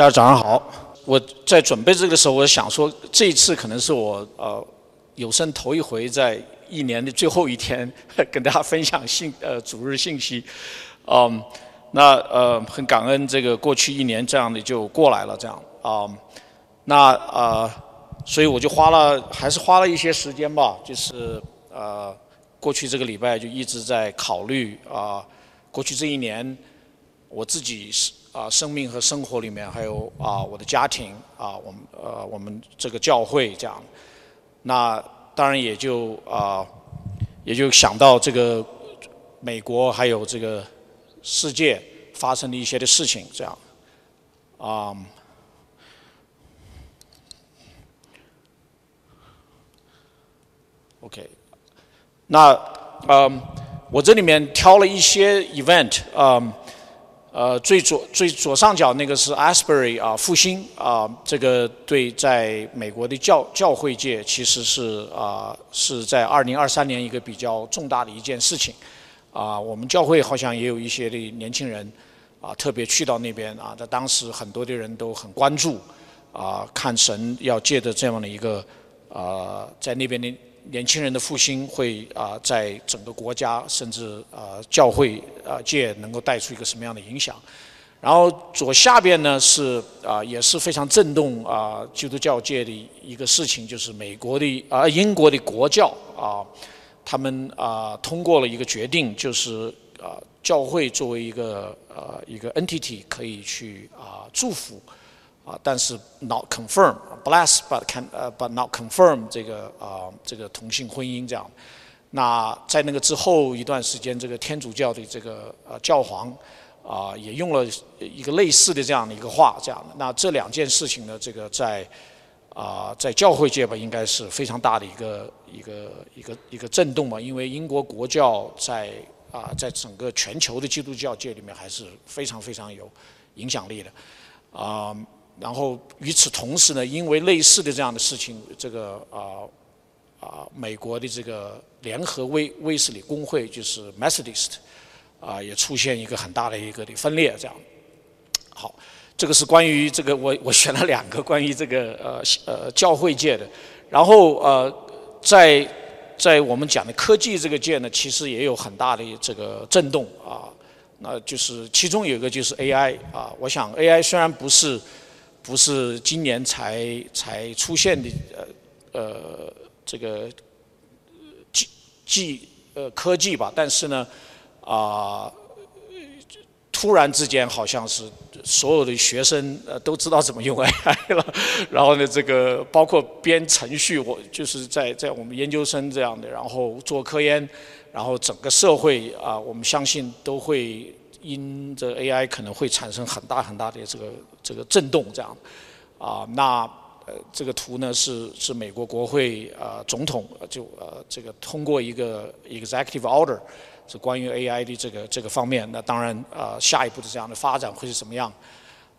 大家早上好。我在准备这个时候，我想说，这一次可能是我呃有生头一回在一年的最后一天 跟大家分享信呃主日信息。嗯，那呃很感恩这个过去一年这样的就过来了这样啊。那呃，所以我就花了还是花了一些时间吧，就是呃过去这个礼拜就一直在考虑啊，过去这一年我自己是。啊，生命和生活里面还有啊，我的家庭啊，我们呃，我们这个教会这样，那当然也就啊，也就想到这个美国还有这个世界发生的一些的事情这样，啊，OK，那嗯，我这里面挑了一些 event 啊。呃，最左最左上角那个是 Asbury 啊，复兴啊，这个对在美国的教教会界其实是啊是在二零二三年一个比较重大的一件事情，啊，我们教会好像也有一些的年轻人啊特别去到那边啊，在当时很多的人都很关注啊，看神要借着这样的一个啊在那边的。年轻人的复兴会啊，在整个国家甚至啊教会啊界能够带出一个什么样的影响？然后左下边呢是啊也是非常震动啊基督教界的一个事情，就是美国的啊英国的国教啊，他们啊通过了一个决定，就是啊教会作为一个呃一个 entity 可以去啊祝福。啊，但是 not confirm bless but can 呃 but not confirm 这个啊这个同性婚姻这样，那在那个之后一段时间，这个天主教的这个呃教皇啊也用了一个类似的这样的一个话，这样的。那这两件事情呢，这个在啊在教会界吧，应该是非常大的一个一个一个一个震动吧，因为英国国教在啊在整个全球的基督教界里面还是非常非常有影响力的啊。然后与此同时呢，因为类似的这样的事情，这个啊啊美国的这个联合威威斯里公会就是 Methodist 啊，也出现一个很大的一个的分裂，这样。好，这个是关于这个我我选了两个关于这个呃呃教会界的，然后呃在在我们讲的科技这个界呢，其实也有很大的这个震动啊，那就是其中有一个就是 AI 啊，我想 AI 虽然不是不是今年才才出现的呃呃这个技技呃科技吧，但是呢啊突然之间好像是所有的学生呃都知道怎么用 AI 了，然后呢这个包括编程序，我就是在在我们研究生这样的，然后做科研，然后整个社会啊，我们相信都会。因这 AI 可能会产生很大很大的这个这个震动，这样，啊，那呃这个图呢是是美国国会啊总统就呃这个通过一个 executive order 是关于 AI 的这个这个方面，那当然呃下一步的这样的发展会是什么样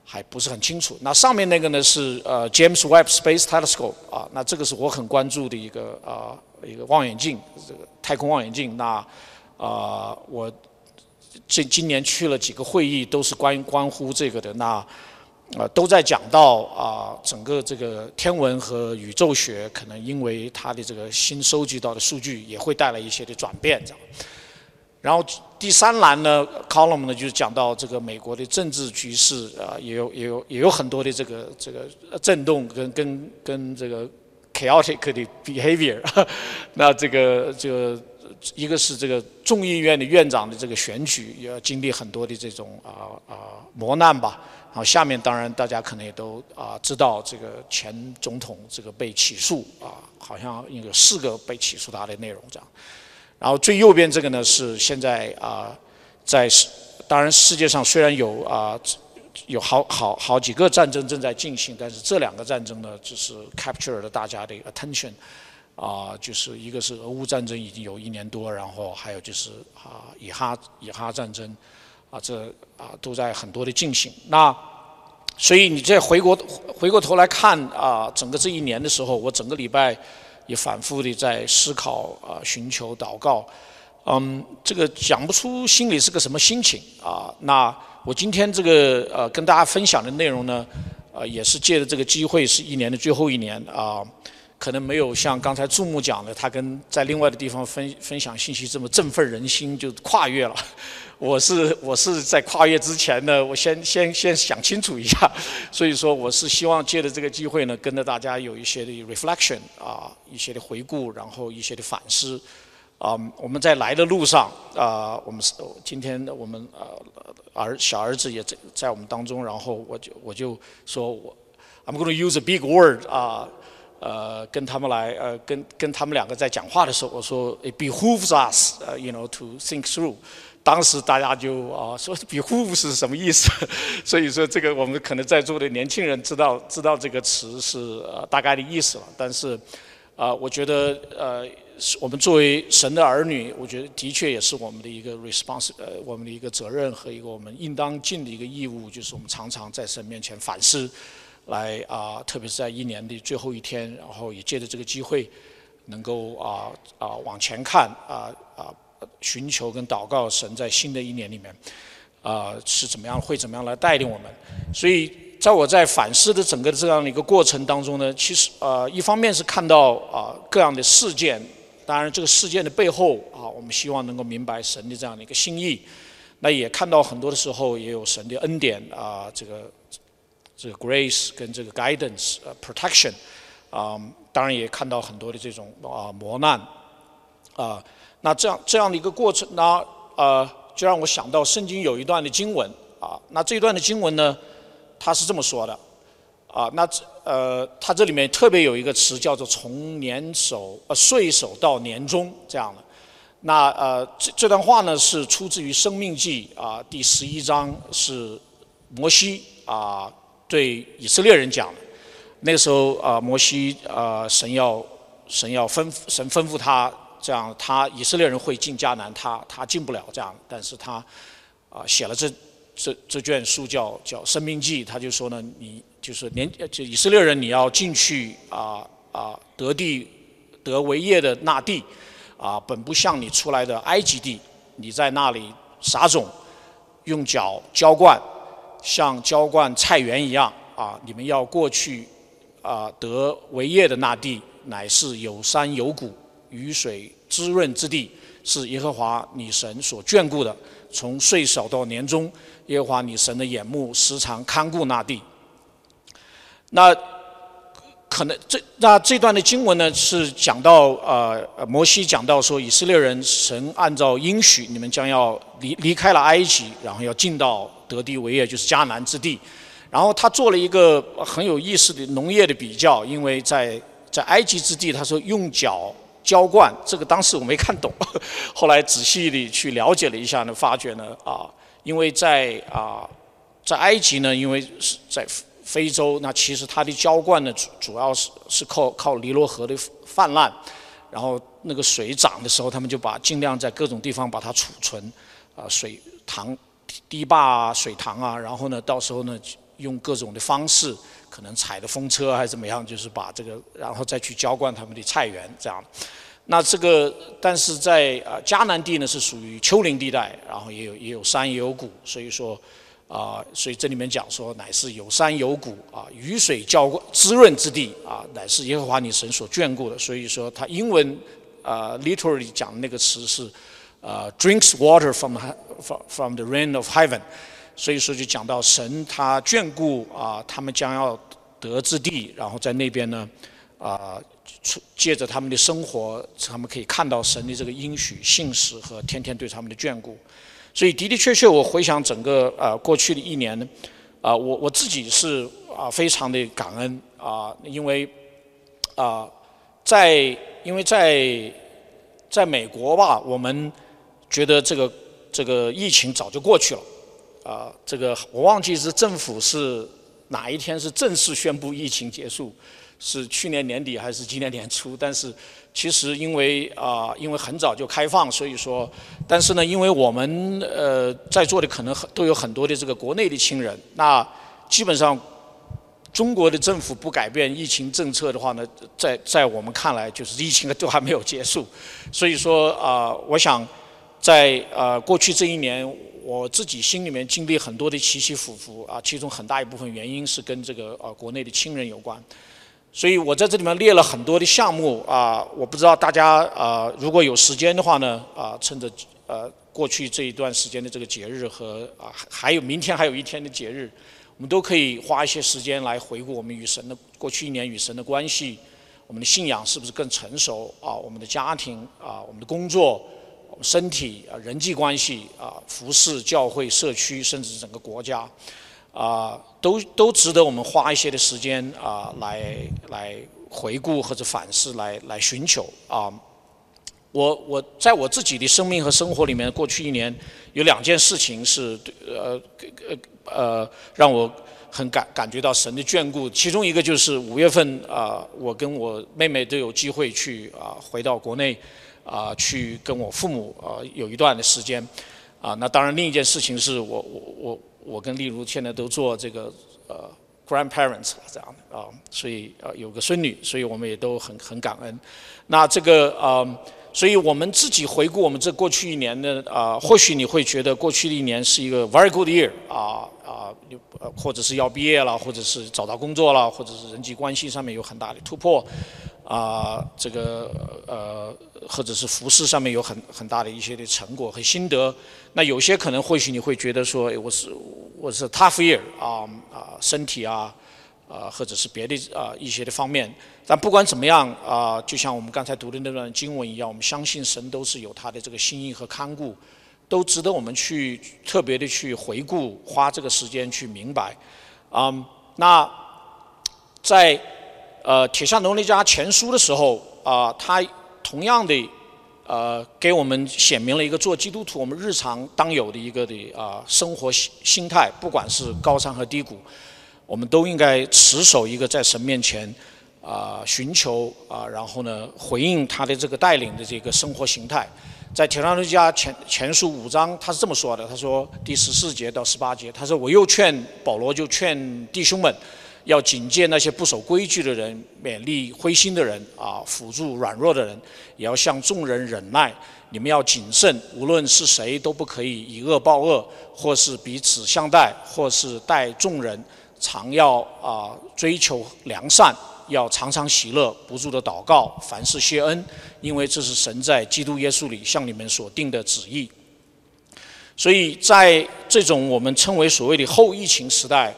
还不是很清楚。那上面那个呢是呃 James Webb Space Telescope 啊，那这个是我很关注的一个啊一个望远镜，这个太空望远镜。那啊我。这今年去了几个会议，都是关关乎这个的。那啊，都在讲到啊，整个这个天文和宇宙学可能因为它的这个新收集到的数据，也会带来一些的转变。这样。然后第三栏呢，column 呢，就是讲到这个美国的政治局势啊，也有也有也有很多的这个这个震动跟跟跟这个 chaotic 的 behavior。那这个就。一个是这个众议院的院长的这个选举，要经历很多的这种啊啊磨难吧。好下面当然大家可能也都啊知道，这个前总统这个被起诉啊，好像有四个被起诉他的内容这样。然后最右边这个呢是现在啊在世当然世界上虽然有啊有好好好几个战争正在进行，但是这两个战争呢就是 capture 了大家的 attention。啊，就是一个是俄乌战争已经有一年多，然后还有就是啊，以哈以哈战争，啊，这啊都在很多的进行。那所以你再回过回过头来看啊，整个这一年的时候，我整个礼拜也反复的在思考啊，寻求祷告。嗯，这个讲不出心里是个什么心情啊。那我今天这个呃跟大家分享的内容呢？呃，也是借着这个机会，是一年的最后一年啊，可能没有像刚才注目讲的，他跟在另外的地方分分享信息这么振奋人心，就跨越了。我是我是在跨越之前呢，我先先先想清楚一下，所以说我是希望借着这个机会呢，跟着大家有一些的 reflection 啊，一些的回顾，然后一些的反思。啊，我们在来的路上啊，我们是今天我们呃儿小儿子也在在我们当中，然后我就我就说我 I'm going to use a big word 啊，呃跟他们来呃跟跟他们两个在讲话的时候，我说 it behooves us 呃 you know to think through。当时大家就啊说“ “behooves” 是什么意思？所以说这个我们可能在座的年轻人知道知道这个词是呃大概的意思了。但是啊，我觉得呃，我们作为神的儿女，我觉得的确也是我们的一个 response，呃，我们的一个责任和一个我们应当尽的一个义务，就是我们常常在神面前反思，来啊，特别是在一年的最后一天，然后也借着这个机会，能够啊啊往前看啊啊。寻求跟祷告神在新的一年里面，啊是怎么样会怎么样来带领我们？所以在我在反思的整个这样的一个过程当中呢，其实呃一方面是看到啊各样的事件，当然这个事件的背后啊，我们希望能够明白神的这样的一个心意。那也看到很多的时候也有神的恩典啊，这个这个 grace 跟这个 guidance 呃 protection 啊，当然也看到很多的这种啊磨难啊。那这样这样的一个过程，呢呃，就让我想到圣经有一段的经文啊。那这一段的经文呢，它是这么说的啊。那这呃，它这里面特别有一个词叫做“从年首呃岁首到年终”这样的。那呃，这这段话呢是出自于《生命记》啊第十一章，是摩西啊对以色列人讲的。那个时候啊，摩西啊，神要神要吩咐神吩咐他。这样，他以色列人会进迦南，他他进不了这样。但是他啊写了这这这卷书叫叫《生命记》，他就说呢，你就是年就以色列人，你要进去啊啊得地得为业的那地啊，本不像你出来的埃及地，你在那里撒种，用脚浇灌，像浇灌菜园一样啊。你们要过去啊得为业的那地，乃是有山有谷。雨水滋润之地，是耶和华你神所眷顾的。从岁首到年终，耶和华你神的眼目时常看顾那地。那可能这那这段的经文呢，是讲到呃摩西讲到说，以色列人神按照应许，你们将要离离开了埃及，然后要进到得地为业，就是迦南之地。然后他做了一个很有意思的农业的比较，因为在在埃及之地，他说用脚。浇灌这个当时我没看懂，后来仔细的去了解了一下呢，发觉呢啊，因为在啊在埃及呢，因为是在非洲，那其实它的浇灌呢主主要是是靠靠尼罗河的泛滥，然后那个水涨的时候，他们就把尽量在各种地方把它储存啊水塘堤坝啊水塘啊，然后呢到时候呢用各种的方式。可能踩的风车还是怎么样，就是把这个，然后再去浇灌他们的菜园这样。那这个，但是在啊迦南地呢是属于丘陵地带，然后也有也有山也有谷，所以说啊，所以这里面讲说乃是有山有谷啊，雨水浇灌滋润之地啊，乃是耶和华你神所眷顾的。所以说他英文啊 literally 讲的那个词是啊 drinks water from from from the rain of heaven。所以说，就讲到神他眷顾啊，他们将要得之地，然后在那边呢，啊，借着他们的生活，他们可以看到神的这个应许、信实和天天对他们的眷顾。所以的的确确，我回想整个啊过去的一年呢，啊，我我自己是啊非常的感恩啊，因为啊在因为在在美国吧，我们觉得这个这个疫情早就过去了。啊，这个我忘记是政府是哪一天是正式宣布疫情结束，是去年年底还是今年年初？但是其实因为啊，因为很早就开放，所以说，但是呢，因为我们呃在座的可能很都有很多的这个国内的亲人，那基本上中国的政府不改变疫情政策的话呢，在在我们看来就是疫情 都还没有结束，所以说啊，我想。在呃过去这一年，我自己心里面经历很多的起起伏伏啊，其中很大一部分原因是跟这个呃国内的亲人有关。所以我在这里面列了很多的项目啊，我不知道大家啊如果有时间的话呢啊，趁着呃过去这一段时间的这个节日和啊还有明天还有一天的节日，我们都可以花一些时间来回顾我们与神的过去一年与神的关系，我们的信仰是不是更成熟啊？我们的家庭啊，我们的工作，我们身体啊，人际关系啊，服饰、教会、社区，甚至整个国家。啊，都都值得我们花一些的时间啊，来来回顾或者反思，来来寻求啊。我我在我自己的生命和生活里面，过去一年有两件事情是呃呃呃让我很感感觉到神的眷顾。其中一个就是五月份啊，我跟我妹妹都有机会去啊回到国内啊，去跟我父母啊有一段的时间啊。那当然，另一件事情是我我我。我跟丽如现在都做这个呃 grandparents 这样的啊，所以呃有个孙女，所以我们也都很很感恩。那这个呃，所以我们自己回顾我们这过去一年的啊，或许你会觉得过去的一年是一个 very good year 啊啊，呃或者是要毕业了，或者是找到工作了，或者是人际关系上面有很大的突破。啊，这个呃，或者是服饰上面有很很大的一些的成果和心得。那有些可能或许你会觉得说，我是我是 tough year 啊啊，身体啊啊，或者是别的啊一些的方面。但不管怎么样啊，就像我们刚才读的那段经文一样，我们相信神都是有他的这个心意和看顾，都值得我们去特别的去回顾，花这个时间去明白。啊，那在。呃，铁下农利家前书的时候啊，他同样的呃，给我们显明了一个做基督徒我们日常当有的一个的啊生活心心态，不管是高山和低谷，我们都应该持守一个在神面前啊寻求啊，然后呢回应他的这个带领的这个生活形态。在铁上农利家前前书五章，他是这么说的：他说第十四节到十八节，他说我又劝保罗就劝弟兄们。要警戒那些不守规矩的人，勉励灰心的人，啊，辅助软弱的人，也要向众人忍耐。你们要谨慎，无论是谁都不可以以恶报恶，或是彼此相待，或是待众人，常要啊追求良善，要常常喜乐，不住的祷告，凡事谢恩，因为这是神在基督耶稣里向你们所定的旨意。所以在这种我们称为所谓的后疫情时代，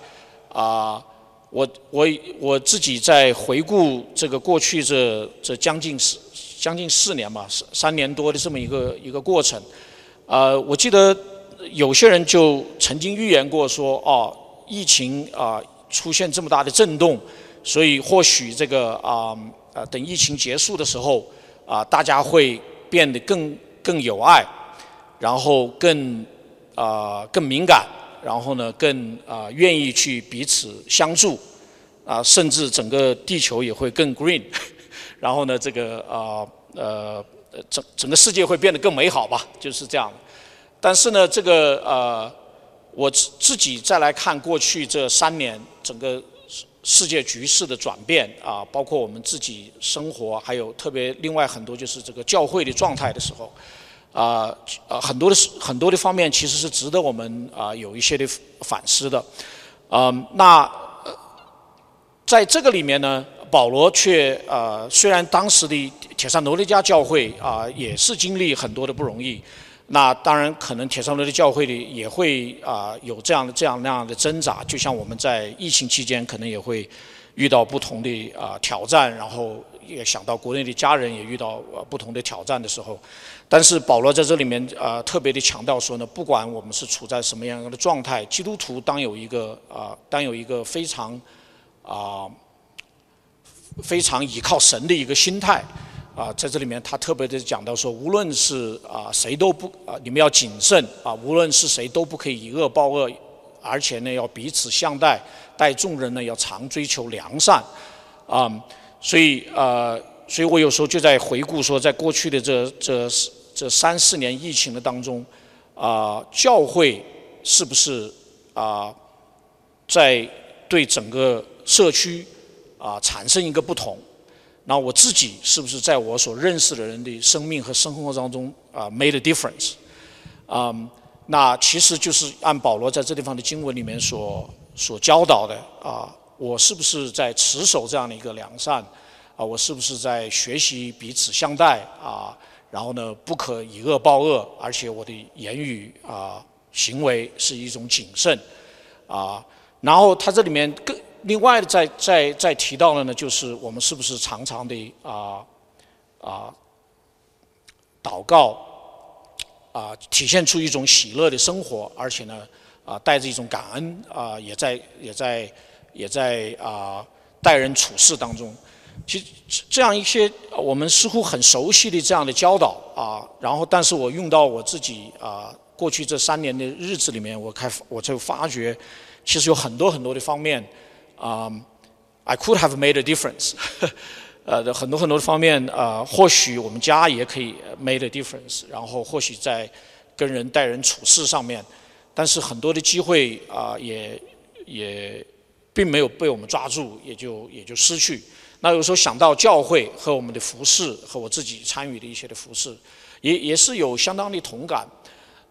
啊。我我我自己在回顾这个过去这这将近四将近四年吧，三三年多的这么一个一个过程，呃，我记得有些人就曾经预言过说，哦，疫情啊出现这么大的震动，所以或许这个啊呃等疫情结束的时候啊，大家会变得更更有爱，然后更啊更敏感。然后呢，更啊愿意去彼此相助，啊，甚至整个地球也会更 green，然后呢，这个啊呃整整个世界会变得更美好吧，就是这样。但是呢，这个呃我自自己再来看过去这三年整个世世界局势的转变啊，包括我们自己生活，还有特别另外很多就是这个教会的状态的时候。啊，呃，很多的很多的方面其实是值得我们啊有一些的反思的，嗯，那在这个里面呢，保罗却呃，虽然当时的铁山罗尼加教会啊也是经历很多的不容易，那当然可能铁山罗尼教会里也会啊有这样的这样那样的挣扎，就像我们在疫情期间可能也会遇到不同的啊挑战，然后也想到国内的家人也遇到呃不同的挑战的时候。但是保罗在这里面啊特别的强调说呢，不管我们是处在什么样的状态，基督徒当有一个啊当有一个非常啊非常依靠神的一个心态啊，在这里面他特别的讲到说，无论是啊谁都不啊你们要谨慎啊，无论是谁都不可以以恶报恶，而且呢要彼此相待，待众人呢要常追求良善啊，所以呃所以我有时候就在回顾说，在过去的这这。这三四年疫情的当中，啊，教会是不是啊，在对整个社区啊产生一个不同？那我自己是不是在我所认识的人的生命和生活当中啊 made a difference？啊，那其实就是按保罗在这地方的经文里面所所教导的啊，我是不是在持守这样的一个良善啊？我是不是在学习彼此相待啊？然后呢，不可以恶报恶，而且我的言语啊、行为是一种谨慎啊。然后他这里面更另外再再再提到了呢，就是我们是不是常常的啊啊祷告。啊，体现出一种喜乐的生活，而且呢，啊，带着一种感恩啊，也在也在也在啊待人处事当中，其实这样一些我们似乎很熟悉的这样的教导啊，然后但是我用到我自己啊过去这三年的日子里面，我开我就发觉，其实有很多很多的方面啊，I could have made a difference。呃，很多很多的方面，呃，或许我们家也可以 made a difference，然后或许在跟人待人处事上面，但是很多的机会啊，也也并没有被我们抓住，也就也就失去。那有时候想到教会和我们的服饰和我自己参与的一些的服饰，也也是有相当的同感。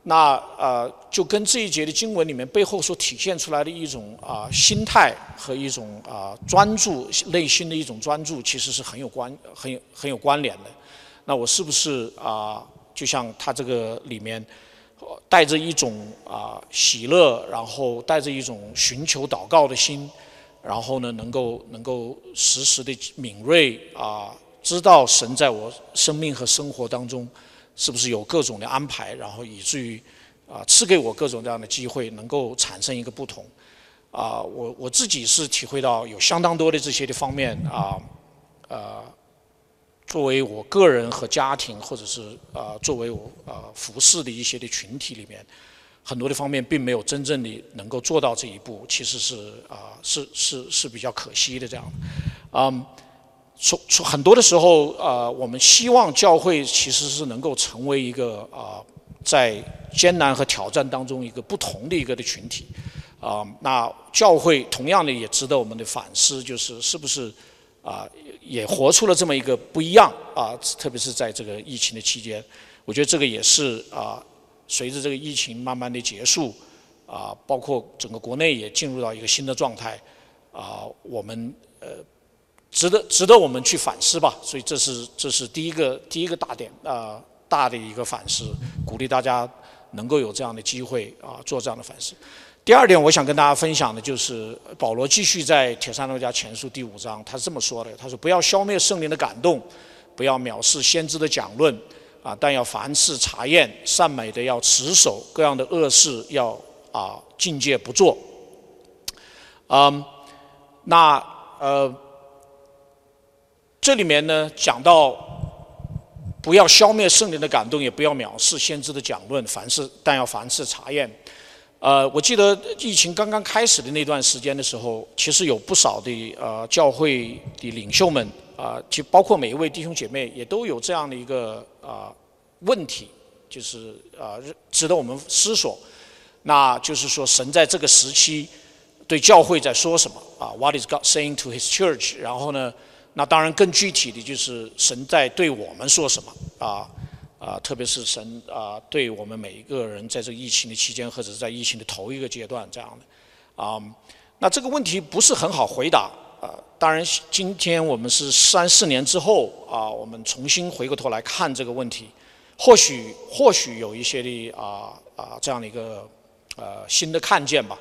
那呃，就跟这一节的经文里面背后所体现出来的一种啊心态和一种啊专注内心的一种专注，其实是很有关、很有很有关联的。那我是不是啊，就像他这个里面带着一种啊喜乐，然后带着一种寻求祷告的心，然后呢，能够能够时时的敏锐啊，知道神在我生命和生活当中。是不是有各种的安排，然后以至于啊赐给我各种这样的机会，能够产生一个不同啊？我我自己是体会到有相当多的这些的方面啊，呃，作为我个人和家庭，或者是啊作为我啊服侍的一些的群体里面，很多的方面并没有真正的能够做到这一步，其实是啊是是是比较可惜的这样，嗯。从从很多的时候，呃，我们希望教会其实是能够成为一个啊，在艰难和挑战当中一个不同的一个的群体，啊，那教会同样的也值得我们的反思，就是是不是啊，也活出了这么一个不一样啊，特别是在这个疫情的期间，我觉得这个也是啊，随着这个疫情慢慢的结束，啊，包括整个国内也进入到一个新的状态，啊，我们呃。值得值得我们去反思吧，所以这是这是第一个第一个大点啊大的一个反思，鼓励大家能够有这样的机会啊做这样的反思。第二点，我想跟大家分享的就是保罗继续在铁三罗家前书第五章，他是这么说的：他说不要消灭圣灵的感动，不要藐视先知的讲论啊，但要凡事查验善美的要持守，各样的恶事要啊境界不做。嗯，那呃。这里面呢讲到，不要消灭圣灵的感动，也不要藐视先知的讲论，凡事但要凡事查验。呃，我记得疫情刚刚开始的那段时间的时候，其实有不少的呃教会的领袖们啊，就包括每一位弟兄姐妹，也都有这样的一个啊问题，就是啊值得我们思索。那就是说，神在这个时期对教会在说什么啊？What is God saying to His church？然后呢？那当然，更具体的就是神在对我们说什么啊啊，特别是神啊对我们每一个人在这疫情的期间，或者是在疫情的头一个阶段这样的啊。那这个问题不是很好回答啊。当然，今天我们是三四年之后啊，我们重新回过头来看这个问题，或许或许有一些的啊啊这样的一个呃新的看见吧。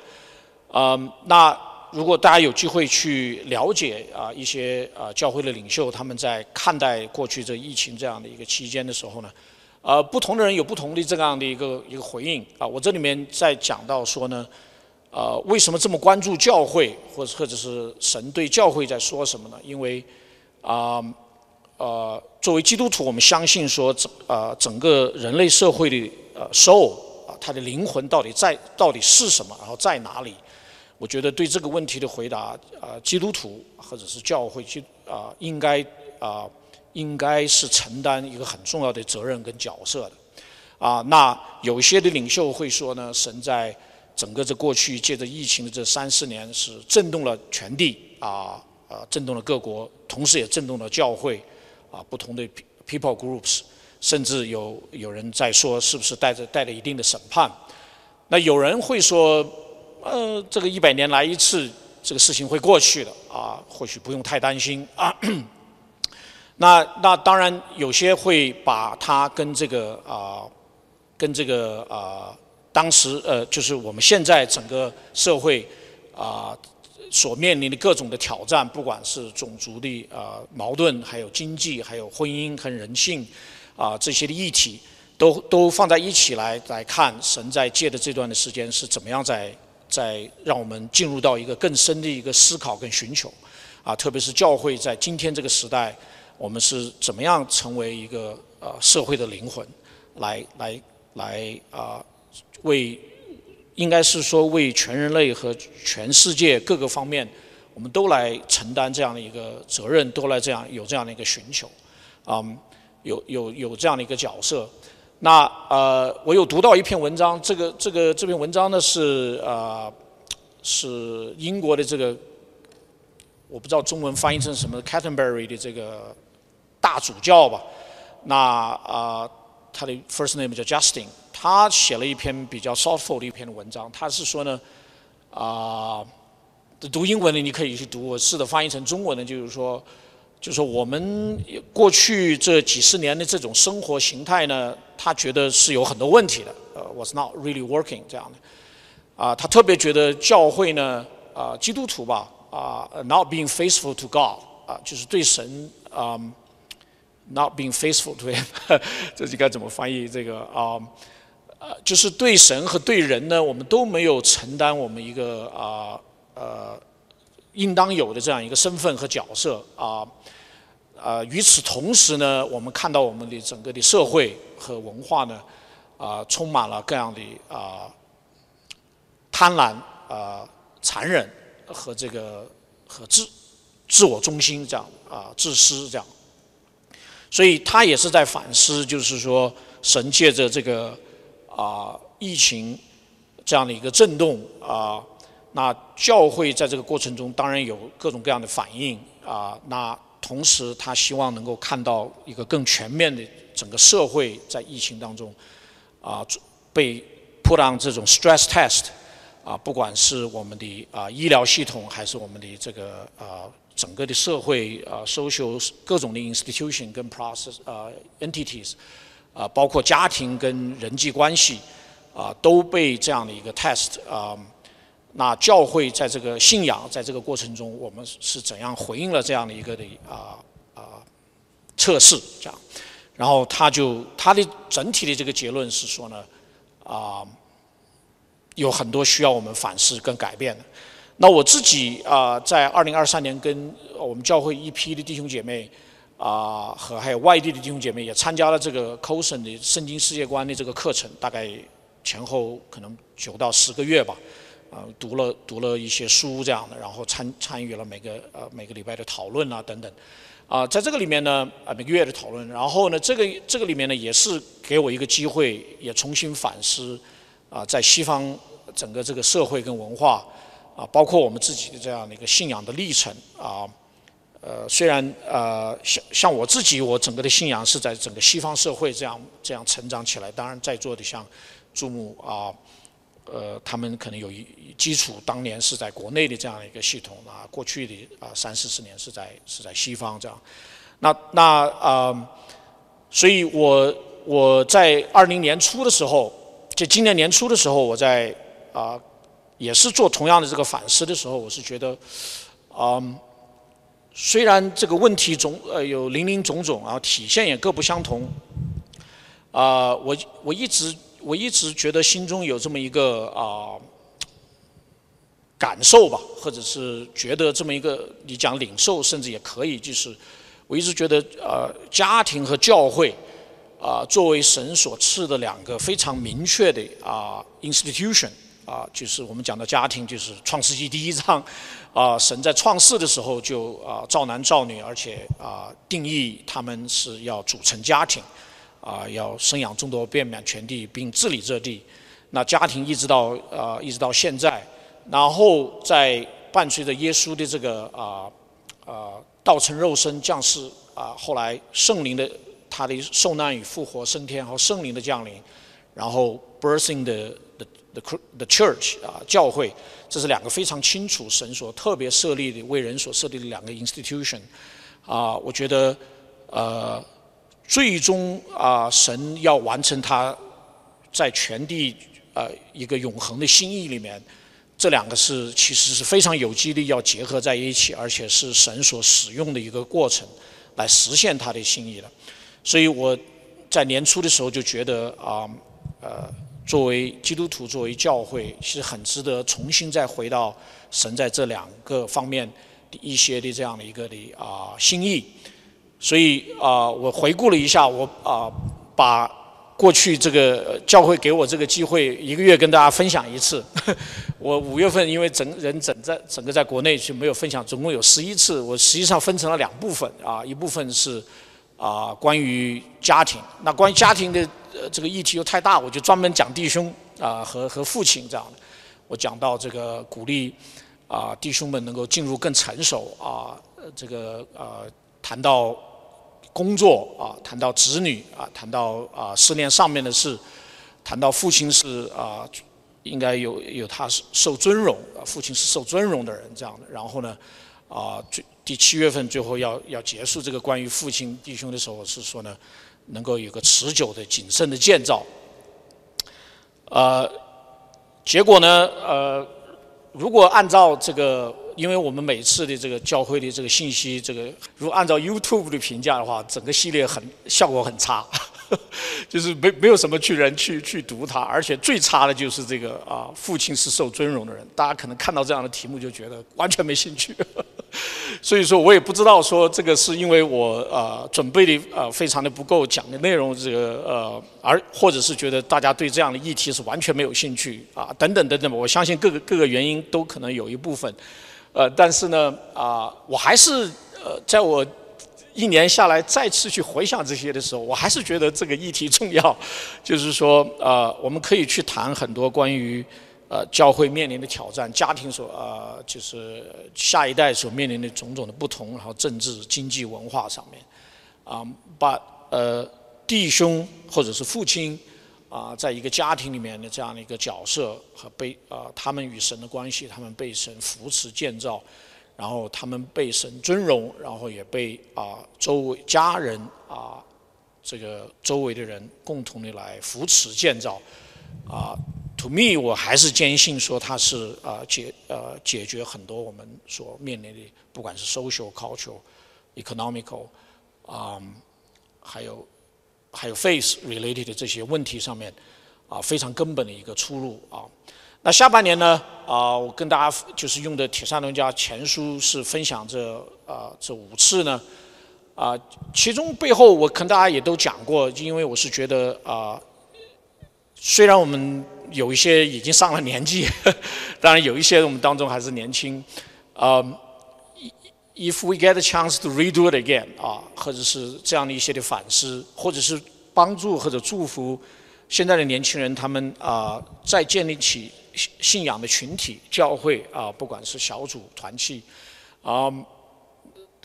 嗯，那。如果大家有机会去了解啊一些啊教会的领袖，他们在看待过去这疫情这样的一个期间的时候呢，呃，不同的人有不同的这样的一个一个回应啊。我这里面在讲到说呢，呃，为什么这么关注教会，或者或者是神对教会在说什么呢？因为啊呃，作为基督徒，我们相信说整啊整个人类社会的呃 soul 啊，它的灵魂到底在到底是什么，然后在哪里？我觉得对这个问题的回答，啊，基督徒或者是教会，基啊，应该啊，应该是承担一个很重要的责任跟角色的，啊，那有些的领袖会说呢，神在整个这过去借着疫情的这三四年是震动了全地，啊啊，震动了各国，同时也震动了教会，啊，不同的 people groups，甚至有有人在说是不是带着带着一定的审判。那有人会说，呃，这个一百年来一次，这个事情会过去的啊，或许不用太担心啊。那那当然有些会把它跟这个啊，跟这个啊，当时呃，就是我们现在整个社会啊所面临的各种的挑战，不管是种族的啊矛盾，还有经济，还有婚姻和人性啊这些的议题，都都放在一起来来看，神在借的这段的时间是怎么样在在让我们进入到一个更深的一个思考跟寻求啊，特别是教会在今天这个时代。我们是怎么样成为一个呃社会的灵魂，来来来啊，为应该是说为全人类和全世界各个方面，我们都来承担这样的一个责任，都来这样有这样的一个寻求，啊，有有有这样的一个角色。那呃，我有读到一篇文章，这个这个这篇文章呢是啊是英国的这个，我不知道中文翻译成什么 c a t e n b u r y 的这个。大主教吧，那啊，他的 first name 叫 Justin，他写了一篇比较 thoughtful 的一篇文章。他是说呢，啊，读英文的你可以去读，我试着翻译成中文的，就是说，就是说我们过去这几十年的这种生活形态呢，他觉得是有很多问题的，呃，was not really working 这样的。啊，他特别觉得教会呢，啊，基督徒吧，啊，not being faithful to God，啊，就是对神，啊。Not being faithful to him，这应该怎么翻译？这个啊，呃，就是对神和对人呢，我们都没有承担我们一个啊呃应当有的这样一个身份和角色啊啊。与此同时呢，我们看到我们的整个的社会和文化呢啊，充满了各样的啊贪婪啊、残忍和这个和自自我中心这样啊、自私这样。所以他也是在反思，就是说，神借着这个啊疫情这样的一个震动啊，那教会在这个过程中当然有各种各样的反应啊。那同时他希望能够看到一个更全面的整个社会在疫情当中啊被 put on 这种 stress test 啊，不管是我们的啊医疗系统还是我们的这个啊。整个的社会啊，social 各种的 institution 跟 process 啊 entities 啊，包括家庭跟人际关系啊，都被这样的一个 test 啊。那教会在这个信仰在这个过程中，我们是怎样回应了这样的一个的啊啊测试？这样，然后他就他的整体的这个结论是说呢啊，有很多需要我们反思跟改变的。那我自己啊，在二零二三年跟我们教会一批的弟兄姐妹啊，和还有外地的弟兄姐妹也参加了这个 c o s o n 的圣经世界观的这个课程，大概前后可能九到十个月吧，啊，读了读了一些书这样的，然后参参与了每个呃每个礼拜的讨论啊等等，啊，在这个里面呢啊每个月的讨论，然后呢这个这个里面呢也是给我一个机会，也重新反思啊在西方整个这个社会跟文化。啊，包括我们自己的这样的一个信仰的历程啊，呃，虽然呃，像像我自己，我整个的信仰是在整个西方社会这样这样成长起来。当然，在座的像注目啊，呃，他们可能有一基础，当年是在国内的这样一个系统啊，过去的啊三四十年是在是在西方这样。那那啊，所以我我在二零年初的时候，就今年年初的时候，我在啊。也是做同样的这个反思的时候，我是觉得，嗯，虽然这个问题种呃有林林总总，然后体现也各不相同，啊，我我一直我一直觉得心中有这么一个啊感受吧，或者是觉得这么一个你讲领受，甚至也可以，就是我一直觉得呃家庭和教会啊作为神所赐的两个非常明确的啊 institution。啊，就是我们讲的家庭，就是创世纪第一章，啊，神在创世的时候就啊造男造女，而且啊定义他们是要组成家庭，啊要生养众多，遍满全地，并治理这地。那家庭一直到啊一直到现在，然后在伴随着耶稣的这个啊啊道成肉身降世啊，后来圣灵的他的受难与复活、升天和圣灵的降临，然后 birthing 的 the the church 啊教会，这是两个非常清楚神所特别设立的为人所设立的两个 institution 啊，我觉得呃最终啊神要完成他在全地呃一个永恒的心意里面。这两个是其实是非常有机的，要结合在一起，而且是神所使用的一个过程，来实现他的心意的。所以我在年初的时候就觉得啊，呃，作为基督徒，作为教会，其实很值得重新再回到神在这两个方面的一些的这样的一个的啊心意。所以啊，我回顾了一下，我啊把。过去这个教会给我这个机会，一个月跟大家分享一次。我五月份因为整人整在整个在国内就没有分享，总共有十一次。我实际上分成了两部分啊，一部分是啊关于家庭，那关于家庭的呃这个议题又太大，我就专门讲弟兄啊和和父亲这样的。我讲到这个鼓励啊弟兄们能够进入更成熟啊这个呃谈到。工作啊，谈到子女啊，谈到啊思念上面的事，谈到父亲是啊，应该有有他受尊荣啊，父亲是受尊荣的人这样的。然后呢，啊，最第七月份最后要要结束这个关于父亲弟兄的时候是说呢，能够有个持久的谨慎的建造。呃，结果呢，呃，如果按照这个。因为我们每次的这个教会的这个信息，这个如果按照 YouTube 的评价的话，整个系列很效果很差，就是没没有什么去人去去读它，而且最差的就是这个啊，父亲是受尊荣的人，大家可能看到这样的题目就觉得完全没兴趣。所以说我也不知道说这个是因为我呃准备的呃非常的不够，讲的内容这个呃而或者是觉得大家对这样的议题是完全没有兴趣啊等等等等，我相信各个各个原因都可能有一部分。呃，但是呢，啊，我还是呃，在我一年下来再次去回想这些的时候，我还是觉得这个议题重要。就是说，呃，我们可以去谈很多关于呃教会面临的挑战，家庭所呃就是下一代所面临的种种的不同，然后政治、经济、文化上面，啊，把呃弟兄或者是父亲。啊，在一个家庭里面的这样的一个角色和被啊，他们与神的关系，他们被神扶持建造，然后他们被神尊荣，然后也被啊周围家人啊这个周围的人共同的来扶持建造。啊，to me，我还是坚信说它是啊解呃解决很多我们所面临的，不管是 social、cultural、economical，啊，还有。还有 face related 的这些问题上面，啊，非常根本的一个出路啊。那下半年呢，啊，我跟大家就是用的铁三轮家前书是分享这啊这五次呢，啊，其中背后我跟大家也都讲过，因为我是觉得啊，虽然我们有一些已经上了年纪，当然有一些我们当中还是年轻，啊。If we get a chance to redo it again，啊，或者是这样的一些的反思，或者是帮助或者祝福现在的年轻人，他们啊再建立起信仰的群体、教会啊，不管是小组、团契，啊，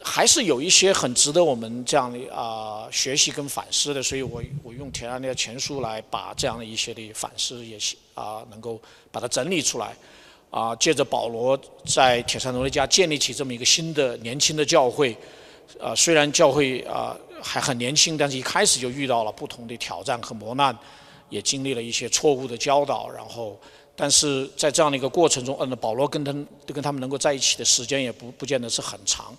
还是有一些很值得我们这样的啊学习跟反思的。所以我我用铁安的前书来把这样的一些的反思也啊能够把它整理出来。啊，借着保罗在铁山罗的家建立起这么一个新的年轻的教会，啊，虽然教会啊还很年轻，但是一开始就遇到了不同的挑战和磨难，也经历了一些错误的教导，然后，但是在这样的一个过程中，嗯，保罗跟他跟他们能够在一起的时间也不不见得是很长，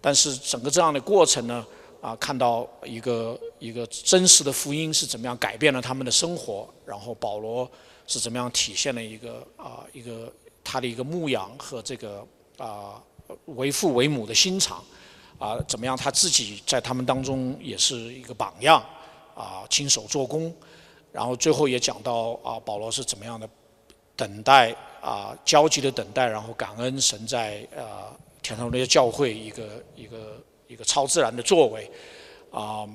但是整个这样的过程呢，啊，看到一个一个真实的福音是怎么样改变了他们的生活，然后保罗是怎么样体现了一个啊一个。他的一个牧养和这个啊为父为母的心肠啊怎么样？他自己在他们当中也是一个榜样啊，亲手做工。然后最后也讲到啊，保罗是怎么样的等待啊，焦急的等待，然后感恩神在啊天上那些教会一个一个一个超自然的作为啊。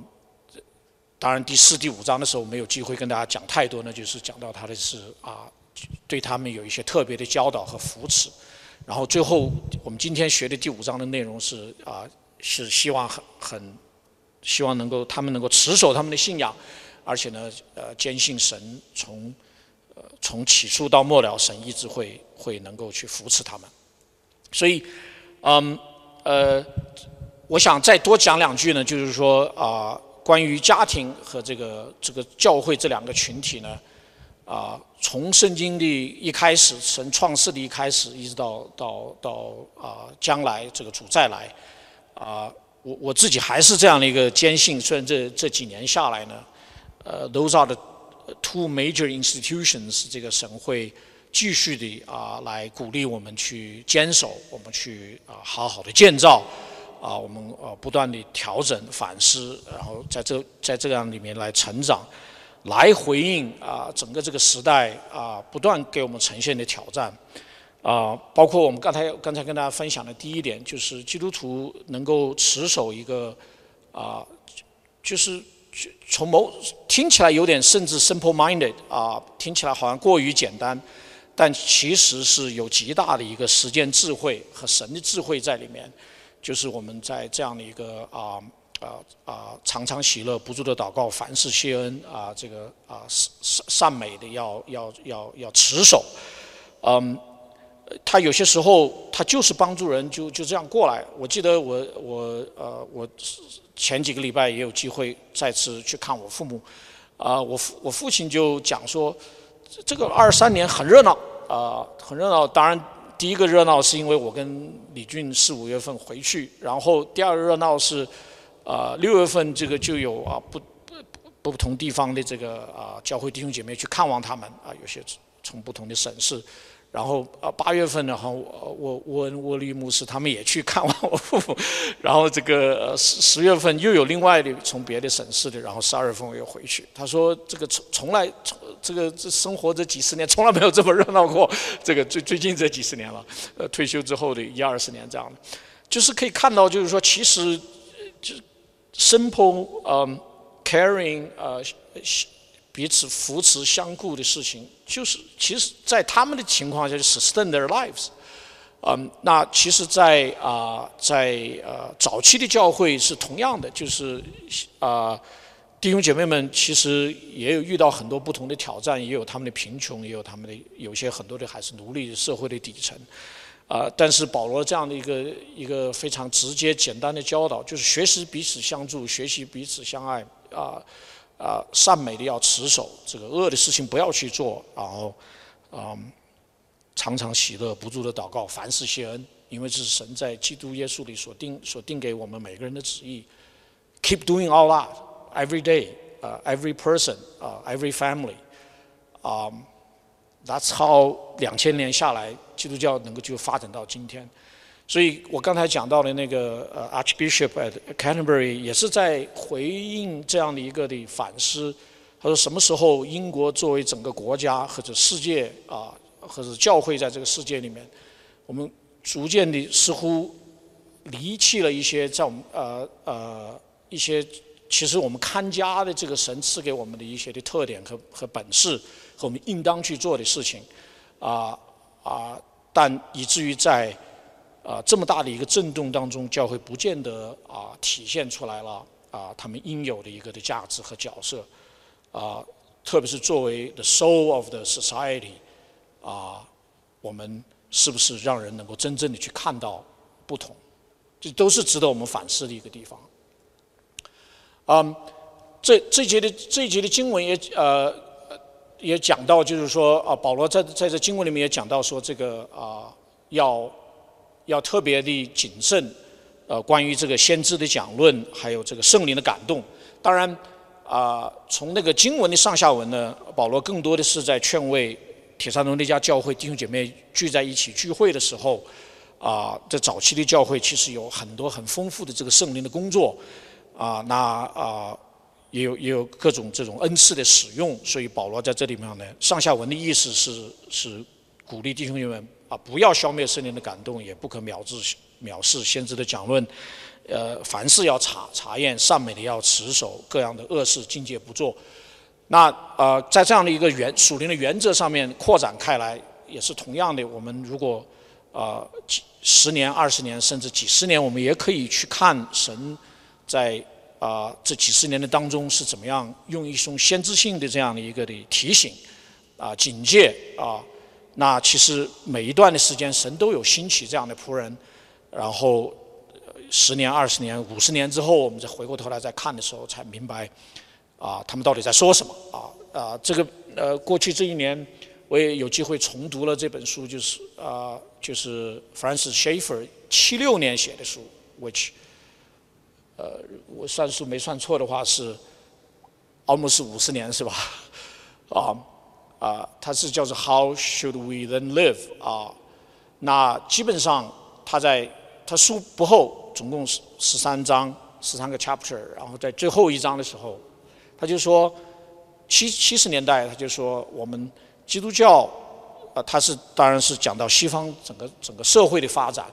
当然第四、第五章的时候没有机会跟大家讲太多，那就是讲到他的是啊。对他们有一些特别的教导和扶持，然后最后我们今天学的第五章的内容是啊，是希望很很希望能够他们能够持守他们的信仰，而且呢，呃，坚信神从从起初到末了，神一直会会能够去扶持他们。所以，嗯，呃，我想再多讲两句呢，就是说啊，关于家庭和这个这个教会这两个群体呢，啊，从圣经的一开始，神创世的一开始，一直到到到啊将来这个主再来，啊。我我自己还是这样的一个坚信，虽然这这几年下来呢，呃，those are the two major institutions，这个神会继续的啊来鼓励我们去坚守，我们去啊好好的建造，啊我们啊不断的调整反思，然后在这在这样里面来成长，来回应啊整个这个时代啊不断给我们呈现的挑战。啊，包括我们刚才刚才跟大家分享的第一点，就是基督徒能够持守一个啊，就是从某听起来有点甚至 simple-minded 啊，听起来好像过于简单，但其实是有极大的一个实践智慧和神的智慧在里面。就是我们在这样的一个啊啊啊，常常喜乐不住的祷告，凡事谢恩啊，这个啊善善善美的要要要要持守，嗯。他有些时候，他就是帮助人，就就这样过来。我记得我我呃，我前几个礼拜也有机会再次去看我父母，啊，我父我父亲就讲说，这个二三年很热闹啊，很热闹。当然，第一个热闹是因为我跟李俊四五月份回去，然后第二个热闹是，啊，六月份这个就有啊不不不同地方的这个啊教会弟兄姐妹去看望他们啊，有些从不同的省市。然后啊，八月份呢，哈，我我沃沃利牧师他们也去看望我父母，然后这个十十月份又有另外的从别的省市的，然后十二月份我又回去。他说这个从从来从这个这生活这几十年从来没有这么热闹过，这个最最近这几十年了，呃，退休之后的一二十年这样的，就是可以看到，就是说其实就 simple 嗯 caring 呃。彼此扶持相顾的事情，就是其实，在他们的情况下，就 sustain their lives。嗯，那其实，在啊，在呃早期的教会是同样的，就是啊弟兄姐妹们其实也有遇到很多不同的挑战，也有他们的贫穷，也有他们的有些很多的还是奴隶社会的底层。啊，但是保罗这样的一个一个非常直接简单的教导，就是学习彼此相助，学习彼此相爱啊。啊，善美的要持守，这个恶的事情不要去做，然后，嗯，常常喜乐不住的祷告，凡事谢恩，因为这是神在基督耶稣里所定所定给我们每个人的旨意。Keep doing all that every day, uh, every person, uh, every family. Um, that's how 两千年下来，基督教能够就发展到今天。所以我刚才讲到的那个呃，Archbishop at Canterbury 也是在回应这样的一个的反思。他说：“什么时候英国作为整个国家或者世界啊，或者教会在这个世界里面，我们逐渐的似乎离弃了一些在我们呃呃一些其实我们看家的这个神赐给我们的一些的特点和和本事和我们应当去做的事情啊啊，但以至于在。”啊，这么大的一个震动当中，教会不见得啊体现出来了啊他们应有的一个的价值和角色，啊，特别是作为 the soul of the society，啊，我们是不是让人能够真正的去看到不同，这都是值得我们反思的一个地方。嗯，这这节的这一节的经文也呃也讲到，就是说啊，保罗在在这经文里面也讲到说，这个啊要。要特别的谨慎，呃，关于这个先知的讲论，还有这个圣灵的感动。当然，啊，从那个经文的上下文呢，保罗更多的是在劝慰铁山农那家教会弟兄姐妹聚在一起聚会的时候，啊，在早期的教会其实有很多很丰富的这个圣灵的工作，啊，那啊，也有也有各种这种恩赐的使用。所以保罗在这里面呢，上下文的意思是是鼓励弟兄姐妹。不要消灭圣灵的感动，也不可藐视藐视先知的讲论。呃，凡事要查查验，善美的要持守，各样的恶事境界不做。那呃，在这样的一个原属灵的原则上面扩展开来，也是同样的。我们如果呃几十年、二十年，甚至几十年，我们也可以去看神在啊这几十年的当中是怎么样用一种先知性的这样的一个的提醒啊警戒啊，那其实每一段的时间神都有兴起这样的仆人，然后十年、二十年、五十年之后，我们再回过头来再看的时候，才明白啊他们到底在说什么啊啊这个呃过去这一年。我也有机会重读了这本书，就是啊，就是 Francis Schaeffer 七六年写的书，which，呃，我算数没算错的话是，almost 五十年是吧？啊啊，它是叫做 How should we then live？啊，那基本上他在他书不厚，总共十十三章，十三个 chapter，然后在最后一章的时候，他就说七七十年代，他就说我们。基督教，啊，他是当然是讲到西方整个整个社会的发展，